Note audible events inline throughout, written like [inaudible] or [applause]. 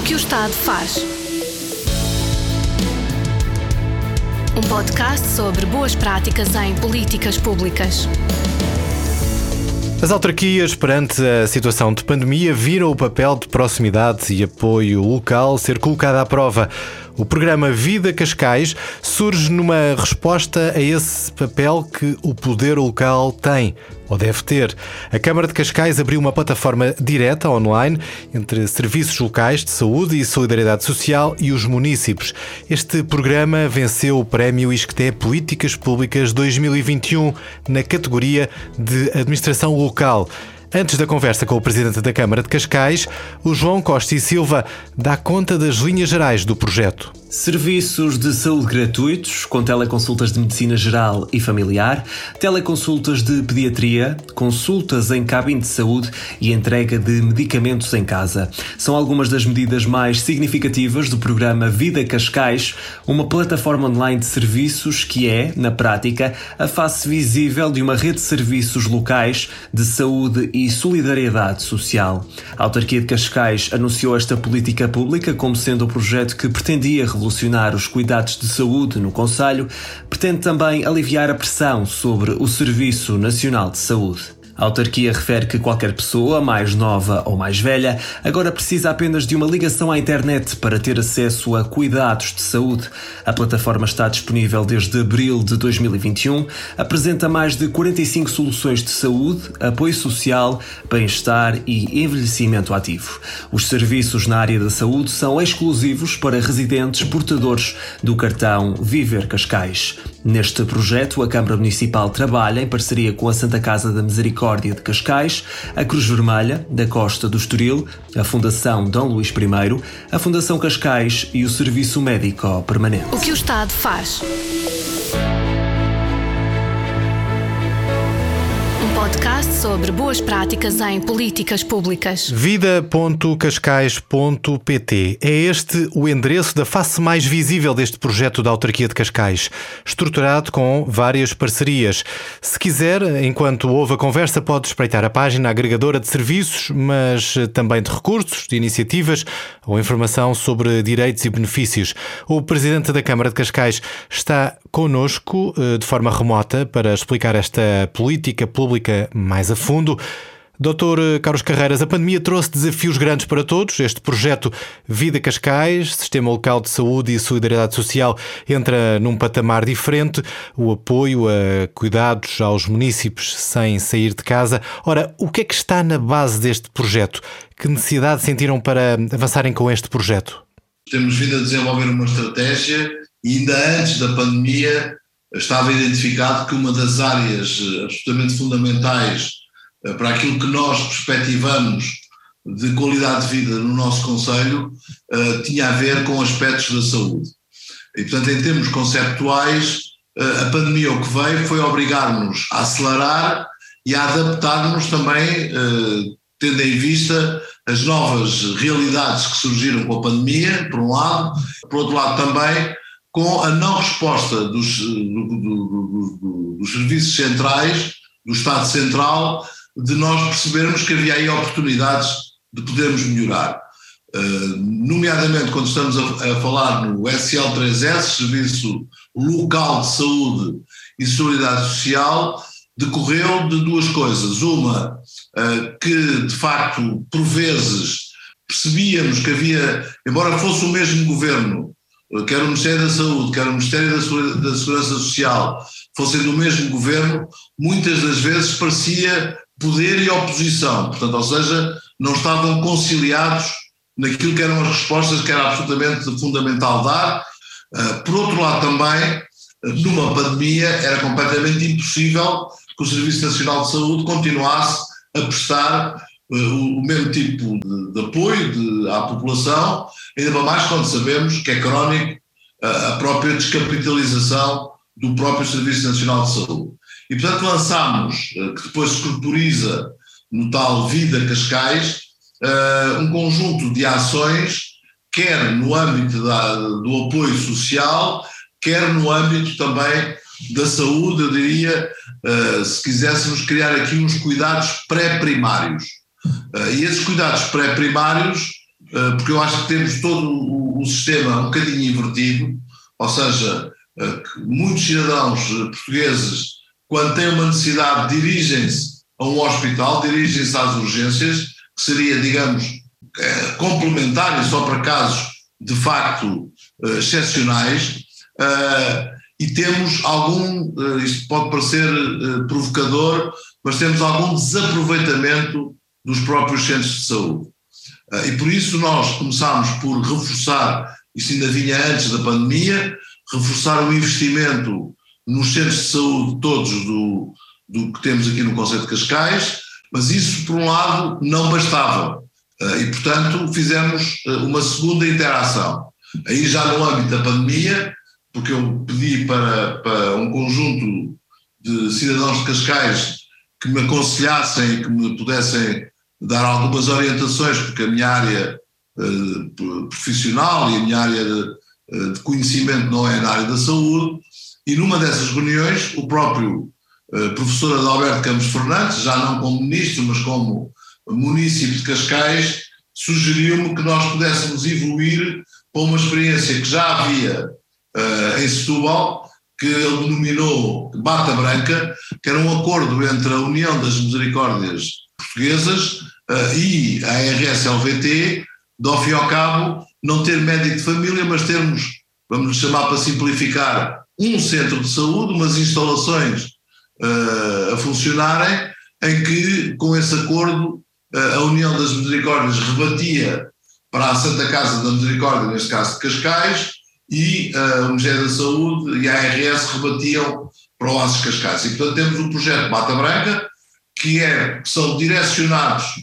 O que o Estado faz. Um podcast sobre boas práticas em políticas públicas. As autarquias, perante a situação de pandemia, viram o papel de proximidade e apoio local ser colocado à prova. O programa Vida Cascais surge numa resposta a esse papel que o poder local tem ou deve ter. A Câmara de Cascais abriu uma plataforma direta online entre serviços locais de saúde e solidariedade social e os municípios. Este programa venceu o prémio Isqueté Políticas Públicas 2021 na categoria de Administração Local. Antes da conversa com o Presidente da Câmara de Cascais, o João Costa e Silva dá conta das linhas gerais do projeto. Serviços de saúde gratuitos, com teleconsultas de medicina geral e familiar, teleconsultas de pediatria, consultas em cabine de saúde e entrega de medicamentos em casa. São algumas das medidas mais significativas do programa Vida Cascais, uma plataforma online de serviços que é, na prática, a face visível de uma rede de serviços locais de saúde e solidariedade social. A autarquia de Cascais anunciou esta política pública como sendo o projeto que pretendia revolucionar os cuidados de saúde no Conselho, pretende também aliviar a pressão sobre o Serviço Nacional de Saúde. A autarquia refere que qualquer pessoa, mais nova ou mais velha, agora precisa apenas de uma ligação à internet para ter acesso a cuidados de saúde. A plataforma está disponível desde abril de 2021, apresenta mais de 45 soluções de saúde, apoio social, bem-estar e envelhecimento ativo. Os serviços na área da saúde são exclusivos para residentes portadores do cartão Viver Cascais. Neste projeto, a Câmara Municipal trabalha em parceria com a Santa Casa da Misericórdia de Cascais, a Cruz Vermelha da Costa do Estoril, a Fundação Dom Luís I, a Fundação Cascais e o Serviço Médico Permanente. O que o Estado faz. Podcast sobre boas práticas em políticas públicas. Vida.cascais.pt É este o endereço da face mais visível deste projeto da autarquia de Cascais, estruturado com várias parcerias. Se quiser, enquanto ouve a conversa, pode espreitar a página agregadora de serviços, mas também de recursos, de iniciativas ou informação sobre direitos e benefícios. O presidente da Câmara de Cascais está connosco eh, de forma remota para explicar esta política pública mais a fundo. Doutor Carlos Carreiras, a pandemia trouxe desafios grandes para todos. Este projeto Vida Cascais, Sistema Local de Saúde e Solidariedade Social, entra num patamar diferente. O apoio a cuidados aos municípios sem sair de casa. Ora, o que é que está na base deste projeto? Que necessidade sentiram para avançarem com este projeto? Temos vindo a desenvolver uma estratégia e ainda antes da pandemia estava identificado que uma das áreas eh, absolutamente fundamentais eh, para aquilo que nós perspectivamos de qualidade de vida no nosso Conselho uh, tinha a ver com aspectos da saúde. E, portanto, em termos conceptuais, a pandemia o que veio foi obrigar-nos a acelerar e a adaptar-nos também, tendo em vista as novas realidades que surgiram com a pandemia, por um lado, por outro lado também com a não resposta dos, do, do, do, dos serviços centrais, do Estado Central, de nós percebermos que havia aí oportunidades de podermos melhorar. Uh, nomeadamente quando estamos a, a, falar no SL3S, Serviço Local de Saúde e Solidariedade Social, decorreu de duas coisas. Uma, uh, que de facto, por vezes, percebíamos que havia, embora fosse o mesmo governo, quer o Ministério da Saúde, quer o Ministério da Segurança Social, fossem do mesmo governo, muitas das vezes parecia poder e oposição, portanto, ou seja, não estavam conciliados naquilo que eram as respostas que era absolutamente fundamental dar. Ah, por outro lado, também, numa pandemia, era completamente impossível que o Serviço Nacional de Saúde continuasse a prestar o mesmo tipo de, de apoio de, à população, ainda mais quando sabemos que é crónico a, a própria descapitalização do próprio Serviço Nacional de Saúde. E, portanto, lançámos, eh, que depois se corporiza no tal Vida Cascais, uh, um conjunto de ações, quer no âmbito da, do apoio social, quer no âmbito também da saúde, eu diria, uh, se quiséssemos criar aqui uns cuidados pré-primários. Uh, e esses cuidados pré-primários uh, porque eu acho que temos todo o, o sistema um bocadinho invertido, ou seja, uh, muitos cidadãos portugueses, quando têm uma necessidade, dirigem-se a um hospital, dirigem-se às urgências, que seria, digamos, complementar e só para casos de facto excepcionais, e temos algum, isto pode parecer provocador, mas temos algum desaproveitamento dos próprios centros de saúde. Ah, e por isso nós começámos por reforçar, isso ainda vinha antes da pandemia, reforçar o investimento nos centros de saúde todos do, do que temos aqui no Conselho de Cascais, mas isso, por um lado, não bastava. Ah, e, portanto, fizemos ah, uma segunda interação. Aí já no âmbito da pandemia, porque eu pedi para, para um conjunto de cidadãos de Cascais que me aconselhassem e que me pudessem dar algumas orientações, porque a minha área uh, profissional e a minha área de, uh, de, conhecimento não é na área da saúde, e numa dessas reuniões o próprio uh, professor Adalberto Campos Fernandes, já não como ministro, mas como município de Cascais, sugeriu-me que nós pudéssemos evoluir para uma experiência que já havia em Setúbal, que ele denominou Bata Branca, que era um acordo entre a União das Misericórdias Portuguesas e a RSLVT, de ao fim e ao cabo, não ter médico de família, mas termos, vamos chamar para simplificar, um centro de saúde, umas instalações uh, a funcionarem, em que, com esse acordo, uh, a União das Misericórdias rebatia para a Santa Casa da Misericórdia, neste caso de Cascais, e uh, o Ministério da Saúde e a ARS rebatiam para o Aces Cascais. E portanto temos um projeto Mata Branca, que, é, que são direcionados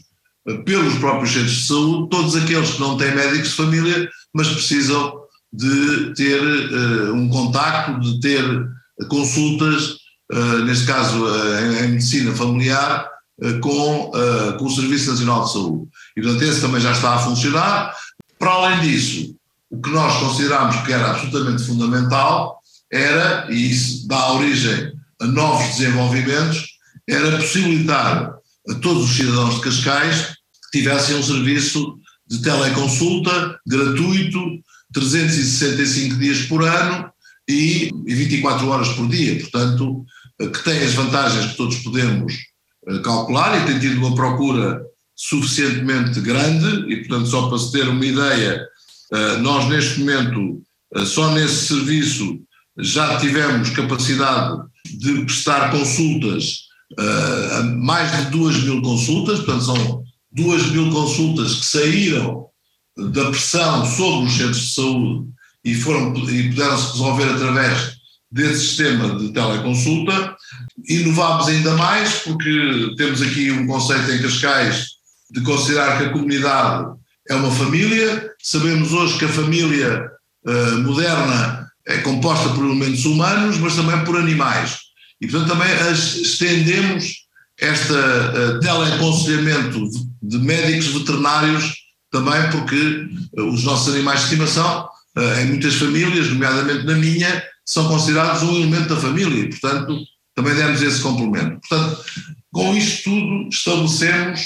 pelos próprios centros de saúde, todos aqueles que não têm médicos de família, mas precisam de ter uh, um contacto, de ter consultas, neste caso em, em, medicina familiar, com, com o Serviço Nacional de Saúde. E portanto esse também já está a funcionar. Para além disso, o que nós considerámos que era absolutamente fundamental era, e isso dá origem a novos desenvolvimentos, era possibilitar a todos os cidadãos de Cascais tivessem um serviço de teleconsulta gratuito, 365 dias por ano e 24 horas por dia. Portanto, que tem as vantagens que todos podemos eh, calcular e tem tido uma procura suficientemente grande e, portanto, só para se ter uma ideia, eh, nós, neste momento, eh, só nesse serviço já tivemos capacidade de prestar consultas, mais de 2 mil consultas, portanto, são 2 mil consultas que saíram da pressão sobre os centros de saúde e, foram, e puderam-se resolver através desse sistema de teleconsulta. Inovámos ainda mais porque temos aqui um conceito em Cascais de considerar que a comunidade é uma família. Sabemos hoje que a família uh, moderna é composta por elementos humanos, mas também por animais. E, portanto, também as, estendemos este uh, teleaconselhamento de, de médicos veterinários também porque uh, os nossos animais de estimação, uh, em muitas famílias, nomeadamente na minha, são considerados um elemento da família e, portanto, também demos esse complemento. Portanto, com isto tudo, estabelecemos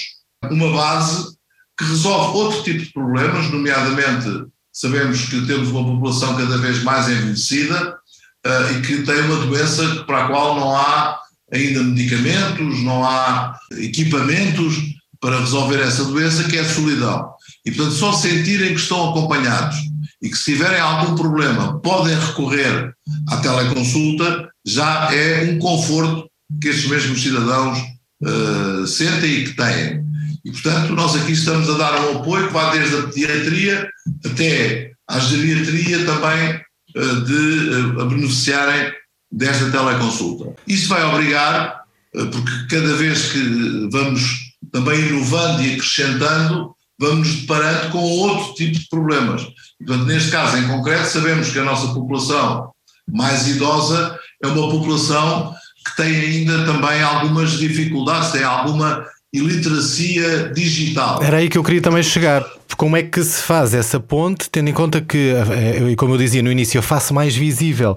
uma base que resolve outro tipo de problemas, nomeadamente sabemos que temos uma população cada vez mais envelhecida uh, e que tem uma doença para a qual não há ainda medicamentos, não há equipamentos para resolver essa doença, que é a solidão. E, portanto, só sentirem que estão acompanhados e que se tiverem algum problema podem recorrer à teleconsulta, já é um conforto que estes mesmos cidadãos uh, sentem e que têm. E, portanto, nós aqui estamos a dar um apoio que vai desde a pediatria até à geriatria também uh, de uh, beneficiarem desta teleconsulta. Isso vai obrigar, uh, porque cada vez que vamos também inovando e acrescentando, vamos deparando com outro tipo de problemas. Portanto, neste caso em concreto, sabemos que a nossa população mais idosa é uma população que tem ainda também algumas dificuldades, tem alguma e literacia digital. Era aí que eu queria também chegar. Como é que se faz essa ponte, tendo em conta que, eh, como eu dizia no início, a face mais visível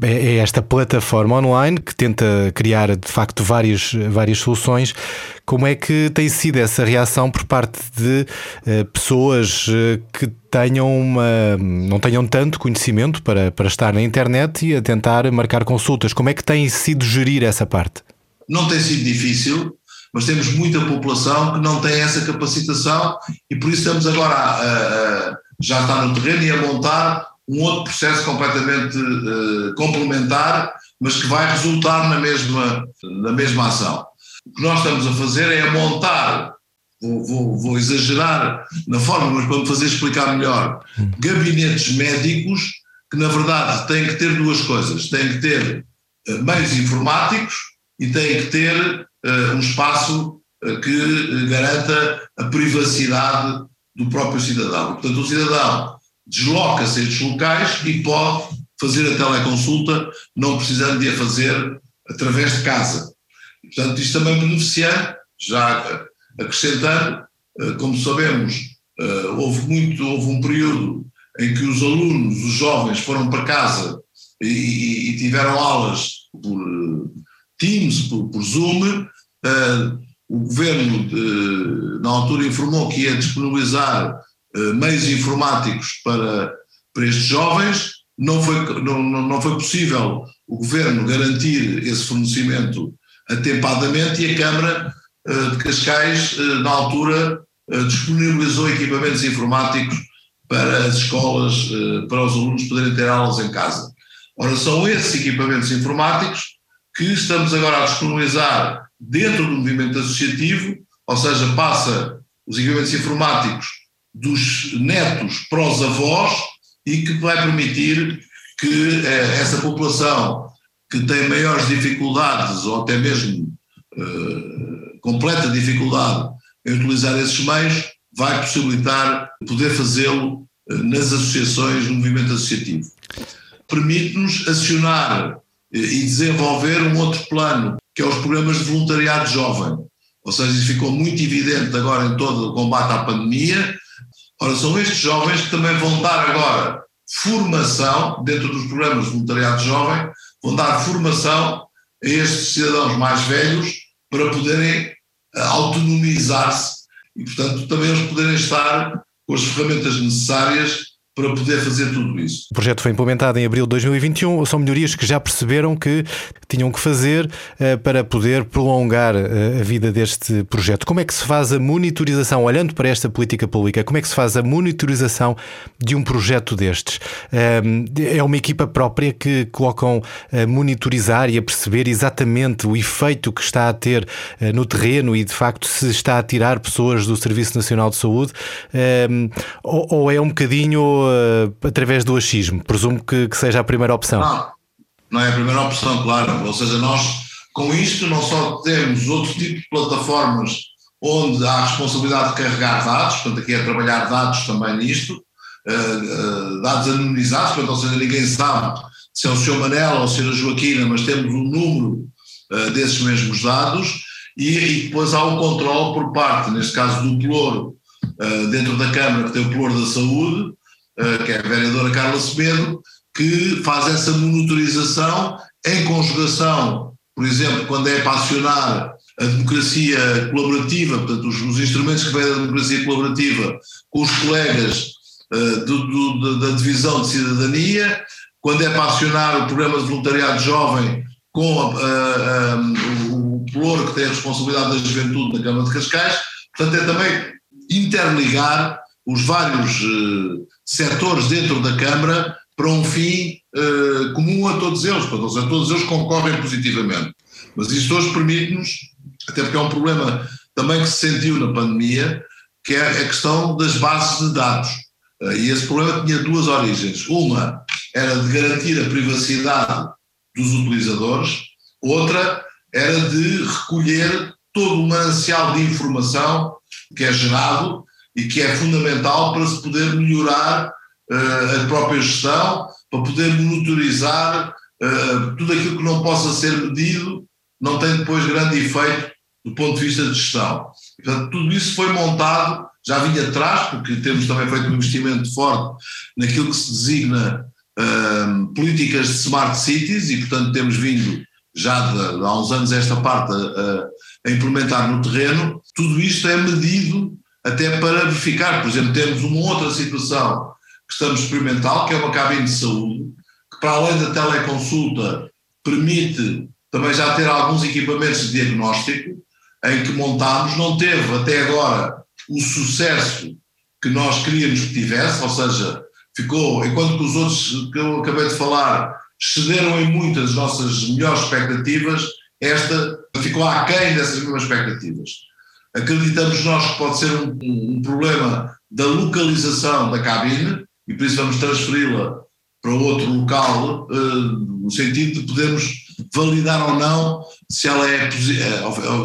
é, é esta plataforma online que tenta criar de facto várias, várias soluções. Como é que tem sido essa reação por parte de uh, pessoas que tenham uma, não tenham tanto conhecimento para, para estar na internet e a tentar marcar consultas? Como é que tem sido gerir essa parte? Não tem sido difícil mas temos muita população que não tem essa capacitação e por isso estamos agora a, a, a já está no terreno e a montar um outro processo completamente uh, complementar, mas que vai resultar na mesma, na mesma ação. O que nós estamos a fazer é a montar, vou, vou, vou exagerar na forma, mas para me fazer explicar melhor, gabinetes médicos que na verdade têm que ter duas coisas, têm que ter uh, meios informáticos e têm que ter um espaço uh, que garanta a privacidade do próprio cidadão. Portanto, o cidadão desloca-se a estes locais e pode fazer a teleconsulta, não precisando de a fazer através de casa. Portanto, isto também beneficiando, já acrescentando, como sabemos, houve muito, houve um período em que os alunos, os jovens, foram para casa e, e tiveram aulas por Teams, por, por Zoom, uh, o governo de, na altura informou que ia disponibilizar uh, meios informáticos para, para estes jovens, não foi, não, não foi possível o governo garantir esse fornecimento atempadamente e a Câmara uh, de Cascais, na altura, disponibilizou equipamentos informáticos para as escolas, para os alunos poderem ter aulas em casa. Ora, são esses equipamentos informáticos que estamos agora a disponibilizar dentro do movimento associativo, ou seja, passa os equipamentos informáticos dos netos para os avós e que vai permitir que eh, essa população que tem maiores dificuldades ou até mesmo eh, completa dificuldade em utilizar esses meios, vai possibilitar poder fazê-lo eh, nas associações no movimento associativo. Permite-nos acionar e desenvolver um outro plano, que é os programas de voluntariado jovem. Ou seja, isso ficou muito evidente agora em todo o combate à pandemia. Ora, são estes jovens que também vão dar agora formação, dentro dos programas de voluntariado jovem, vão dar formação a estes cidadãos mais velhos para poderem eh, autonomizar-se e, portanto, também eles poderem estar com as ferramentas necessárias para poder fazer tudo isso. O projeto foi implementado em abril de 2021. São melhorias que já perceberam que tinham que fazer uh, para poder prolongar uh, a vida deste projeto. Como é que se faz a monitorização, olhando para esta política pública, como é que se faz a monitorização de um projeto destes? Uh, é uma equipa própria que colocam a monitorizar e a perceber exatamente o efeito que está a ter no terreno e, de facto, se está a tirar pessoas do Serviço Nacional de Saúde, ou, ou é um bocadinho uh, através do achismo? Presumo que, que, seja a primeira opção. Não, não é a primeira opção, claro. Ou seja, nós com isto não só temos outro tipo de plataformas onde há a responsabilidade de carregar dados, portanto aqui é trabalhar dados também nisto, uh, uh, dados anonimizados, portanto, ou seja, ninguém sabe se é o Sr. Manela ou se é a Joaquina, mas temos um número uh, desses mesmos dados e, e, depois há o controle por parte, neste caso do Pelouro, dentro da Câmara que tem o Pelouro da Saúde, eh, que é a vereadora Carla Semedo, que faz essa monitorização em conjugação, por exemplo, quando é para acionar a democracia colaborativa, portanto, os, os instrumentos que vêm da democracia colaborativa com os colegas uh, do, do, da Divisão de Cidadania, quando é para acionar o programa de voluntariado jovem com uh, uh, o, o Ploro, que tem a responsabilidade da juventude na Câmara de Cascais, portanto, é também interligar os vários uh, setores dentro da Câmara para um fim uh, comum a todos eles, para todos, todos eles concorrem positivamente. Mas isto hoje permite-nos, até porque é um problema também que se sentiu na pandemia, que é a questão das bases de dados. Uh, e esse problema tinha duas origens. Uma era de garantir a privacidade dos utilizadores, outra era de recolher todo o manancial de informação que é gerado e que é fundamental para se poder melhorar uh, a própria gestão, para poder monitorizar uh, tudo aquilo que não possa ser medido, não tem depois grande efeito do ponto de vista de gestão. Portanto, tudo isso foi montado, já vinha atrás, porque temos também feito um investimento forte naquilo que se designa uh, políticas de smart cities e, portanto, temos vindo já de, de há uns anos esta parte a implementar no terreno. Tudo isto é medido até para verificar, por exemplo, temos uma outra situação que estamos experimental, que é uma cabine de saúde, que para além da teleconsulta permite também já ter alguns equipamentos de diagnóstico, em que montámos, não teve até agora o sucesso que nós queríamos que tivesse, ou seja, ficou, enquanto que os outros que eu acabei de falar excederam em muitas nossas melhores expectativas, esta ficou aquém dessas mesmas expectativas. Acreditamos nós que pode ser um, um problema da localização da cabine e por isso vamos transferi-la para outro local, uh, no sentido de podermos validar ou não se ela é, eh,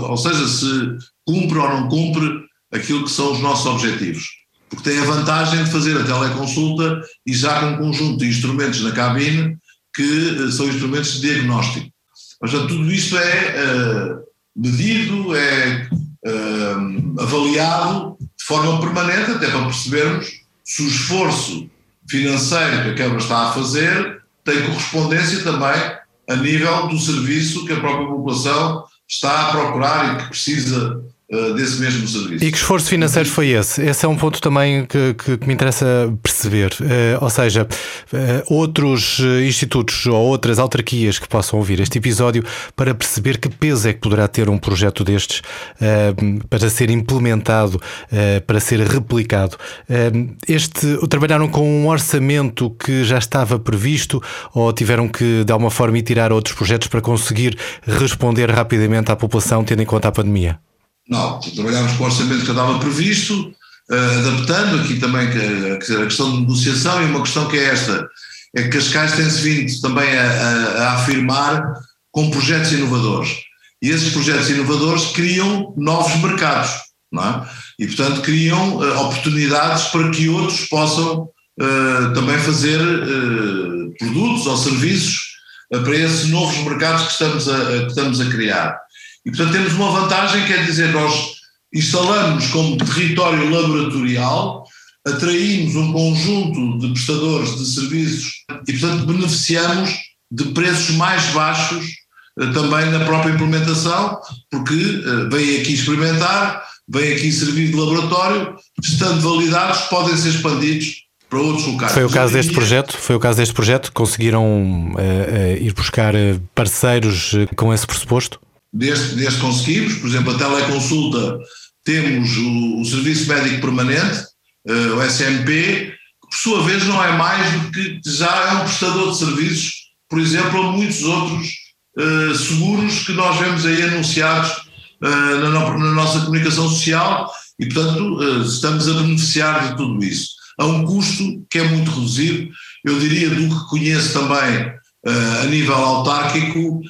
ou, seja, se cumpre ou não cumpre aquilo que são os nossos objetivos. Porque tem a vantagem de fazer a teleconsulta e já com um conjunto de instrumentos na cabine que uh, são instrumentos de diagnóstico. Portanto, tudo isto é medido, é avaliado de forma permanente, até para percebermos se o esforço financeiro que a Câmara está a fazer tem correspondência também a nível do serviço que a própria população está a procurar e que precisa desse mesmo serviço. E que esforço financeiro foi esse? Esse é um ponto também que, que, que me interessa perceber. Uh, ou seja, uh, outros institutos ou outras autarquias que possam ouvir este episódio para perceber que peso é que poderá ter um projeto destes uh, para ser implementado, para ser replicado. este trabalharam com um orçamento que já estava previsto ou tiveram que, de alguma forma, ir tirar outros projetos para conseguir responder rapidamente à população, tendo em conta a pandemia? Não, trabalhámos com o orçamento que estava previsto, uh, adaptando aqui também que, a questão de negociação e uma questão que é esta, é que Cascais tem-se vindo também a, a, a, afirmar com projetos inovadores. E esses projetos inovadores criam novos mercados, não é? E, portanto, criam uh, oportunidades para que outros possam uh, também fazer produtos ou serviços para esses novos mercados que estamos a, que estamos a criar. E, portanto, temos uma vantagem, quer dizer, nós instalamos como território laboratorial, atraímos um conjunto de prestadores de serviços e, portanto, beneficiamos de preços mais baixos eh, também na própria implementação, porque eh, vêm aqui experimentar, vêm aqui servir de laboratório, estando validados, podem ser expandidos para outros locais. Foi o caso deste projeto? Foi o caso deste projeto? Conseguiram uh, uh, ir buscar parceiros com esse pressuposto? Desde, desde conseguimos, por exemplo, a teleconsulta, temos o, o Serviço Médico Permanente, uh, o SMP, que por sua vez não é mais do que já é um prestador de serviços, por exemplo, a muitos outros uh, seguros que nós vemos aí anunciados uh, na, na, nossa comunicação social. E, portanto, estamos a beneficiar de tudo isso. A um custo que é muito reduzido, eu diria, do que conheço também a nível autárquico,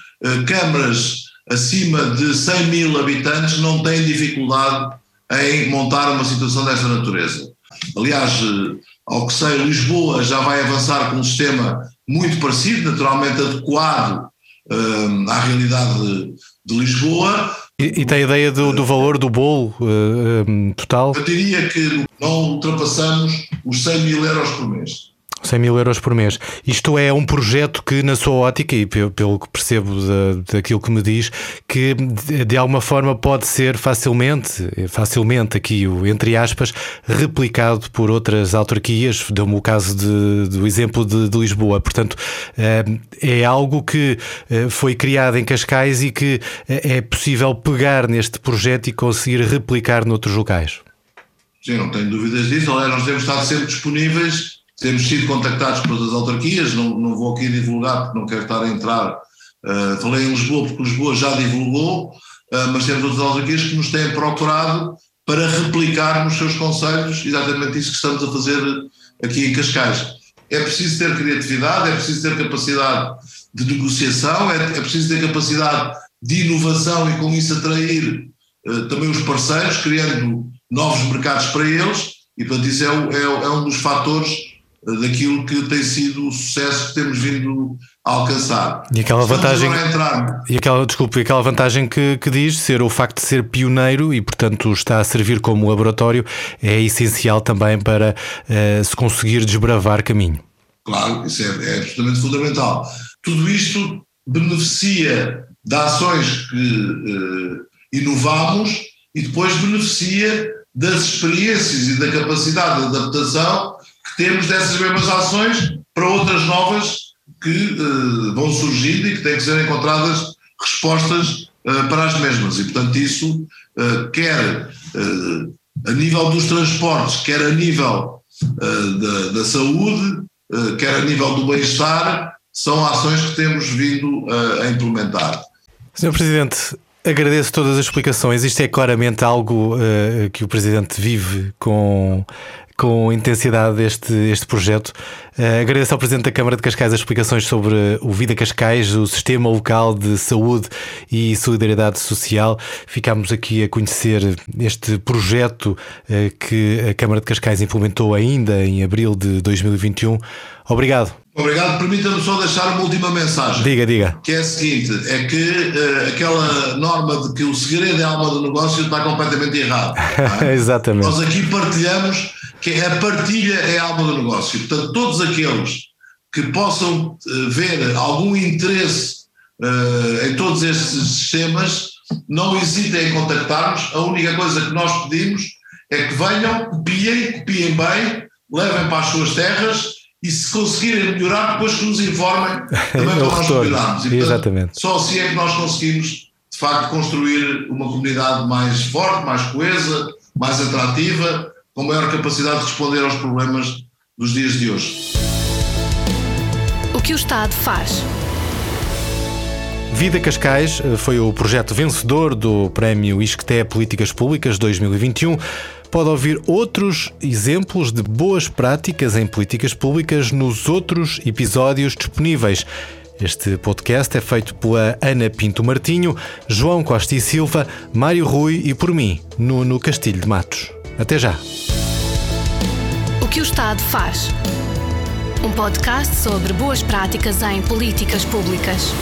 câmaras acima de 100 mil habitantes não têm dificuldade em montar uma situação desta natureza. Aliás, eh, ao que sei, Lisboa já vai avançar com um sistema muito parecido, naturalmente adequado uh, à realidade de, de Lisboa. E, e, tem a ideia do, do valor do bolo uh, total? Eu diria que não ultrapassamos os 100 mil euros por mês. 100 mil euros por mês. Isto é um projeto que, na sua ótica, e pelo que percebo daquilo que me diz, que de alguma forma pode ser facilmente, facilmente aqui, entre aspas, replicado por outras autarquias, dou-me o caso de, do exemplo de, de, Lisboa. Portanto, eh, é algo que eh, foi criado em Cascais e que eh, é possível pegar neste projeto e conseguir replicar noutros locais. Sim, não tenho dúvidas disso. Aliás, nós temos estado sempre disponíveis temos sido contactados outras autarquias, não, não vou aqui divulgar porque não quero estar a entrar. Uh, falei em Lisboa porque Lisboa já divulgou, uh, mas temos outras autarquias que nos têm procurado para replicar nos seus conselhos exatamente isso que estamos a fazer aqui em Cascais. É preciso ter criatividade, é preciso ter capacidade de negociação, é, é preciso ter capacidade de inovação e com isso atrair uh, também os parceiros, criando novos mercados para eles, e portanto isso é, é, é um dos fatores daquilo que tem sido o sucesso que temos vindo a alcançar. E aquela vantagem, e aquela, desculpe, aquela vantagem que, que diz ser o facto de ser pioneiro e, portanto, está a servir como laboratório é essencial também para eh, se conseguir desbravar caminho. Claro, isso é, é absolutamente fundamental. Tudo isto beneficia de ações que eh, inovamos e depois beneficia das experiências e da capacidade de adaptação temos dessas mesmas ações para outras novas que eh, vão surgindo e que têm que ser encontradas respostas eh, para as mesmas. E, portanto, isso eh, quer a nível dos transportes, quer a nível da, da saúde, quer a nível do bem-estar, são ações que temos vindo a implementar. Senhor Presidente, agradeço todas as explicações. Isto é claramente algo eh, que o Presidente vive com, com intensidade este, este projeto. Eh, agradeço ao Presidente da Câmara de Cascais as explicações sobre o Vida Cascais, o sistema local de saúde e solidariedade social. Ficámos aqui a conhecer este projeto eh, que a Câmara de Cascais implementou ainda em abril de 2021. Obrigado. Obrigado. Permita-me só deixar uma última mensagem. Diga, diga. Que é a seguinte: é que eh, aquela norma de que o segredo é a alma do negócio está completamente errado. é? [laughs] Exatamente. Nós aqui partilhamos que a partilha é a alma do negócio. Portanto, todos aqueles que possam eh, ver algum interesse eh, em todos estes sistemas, não hesitem em contactar-nos. A única coisa que nós pedimos é que venham, copiem, copiem bem, levem para as suas terras e se conseguirem melhorar, depois que nos informem [laughs] também É para nós melhorarmos. E, portanto, Exatamente. Só assim é que nós conseguimos, de facto, construir uma comunidade mais forte, mais coesa, mais atrativa, com maior capacidade de responder aos problemas dos dias de hoje. O que o Estado faz? Vida Cascais eh, foi o projeto vencedor do Prémio ISCTE Políticas Públicas 2021. Pode ouvir outros exemplos de boas práticas em políticas públicas nos outros episódios disponíveis. Este podcast é feito pela Ana Pinto Martinho, João Costa e Silva, Mário Rui e por mim, Nuno Castilho de Matos. Até já! O que o Estado faz? Um podcast sobre boas práticas em políticas públicas.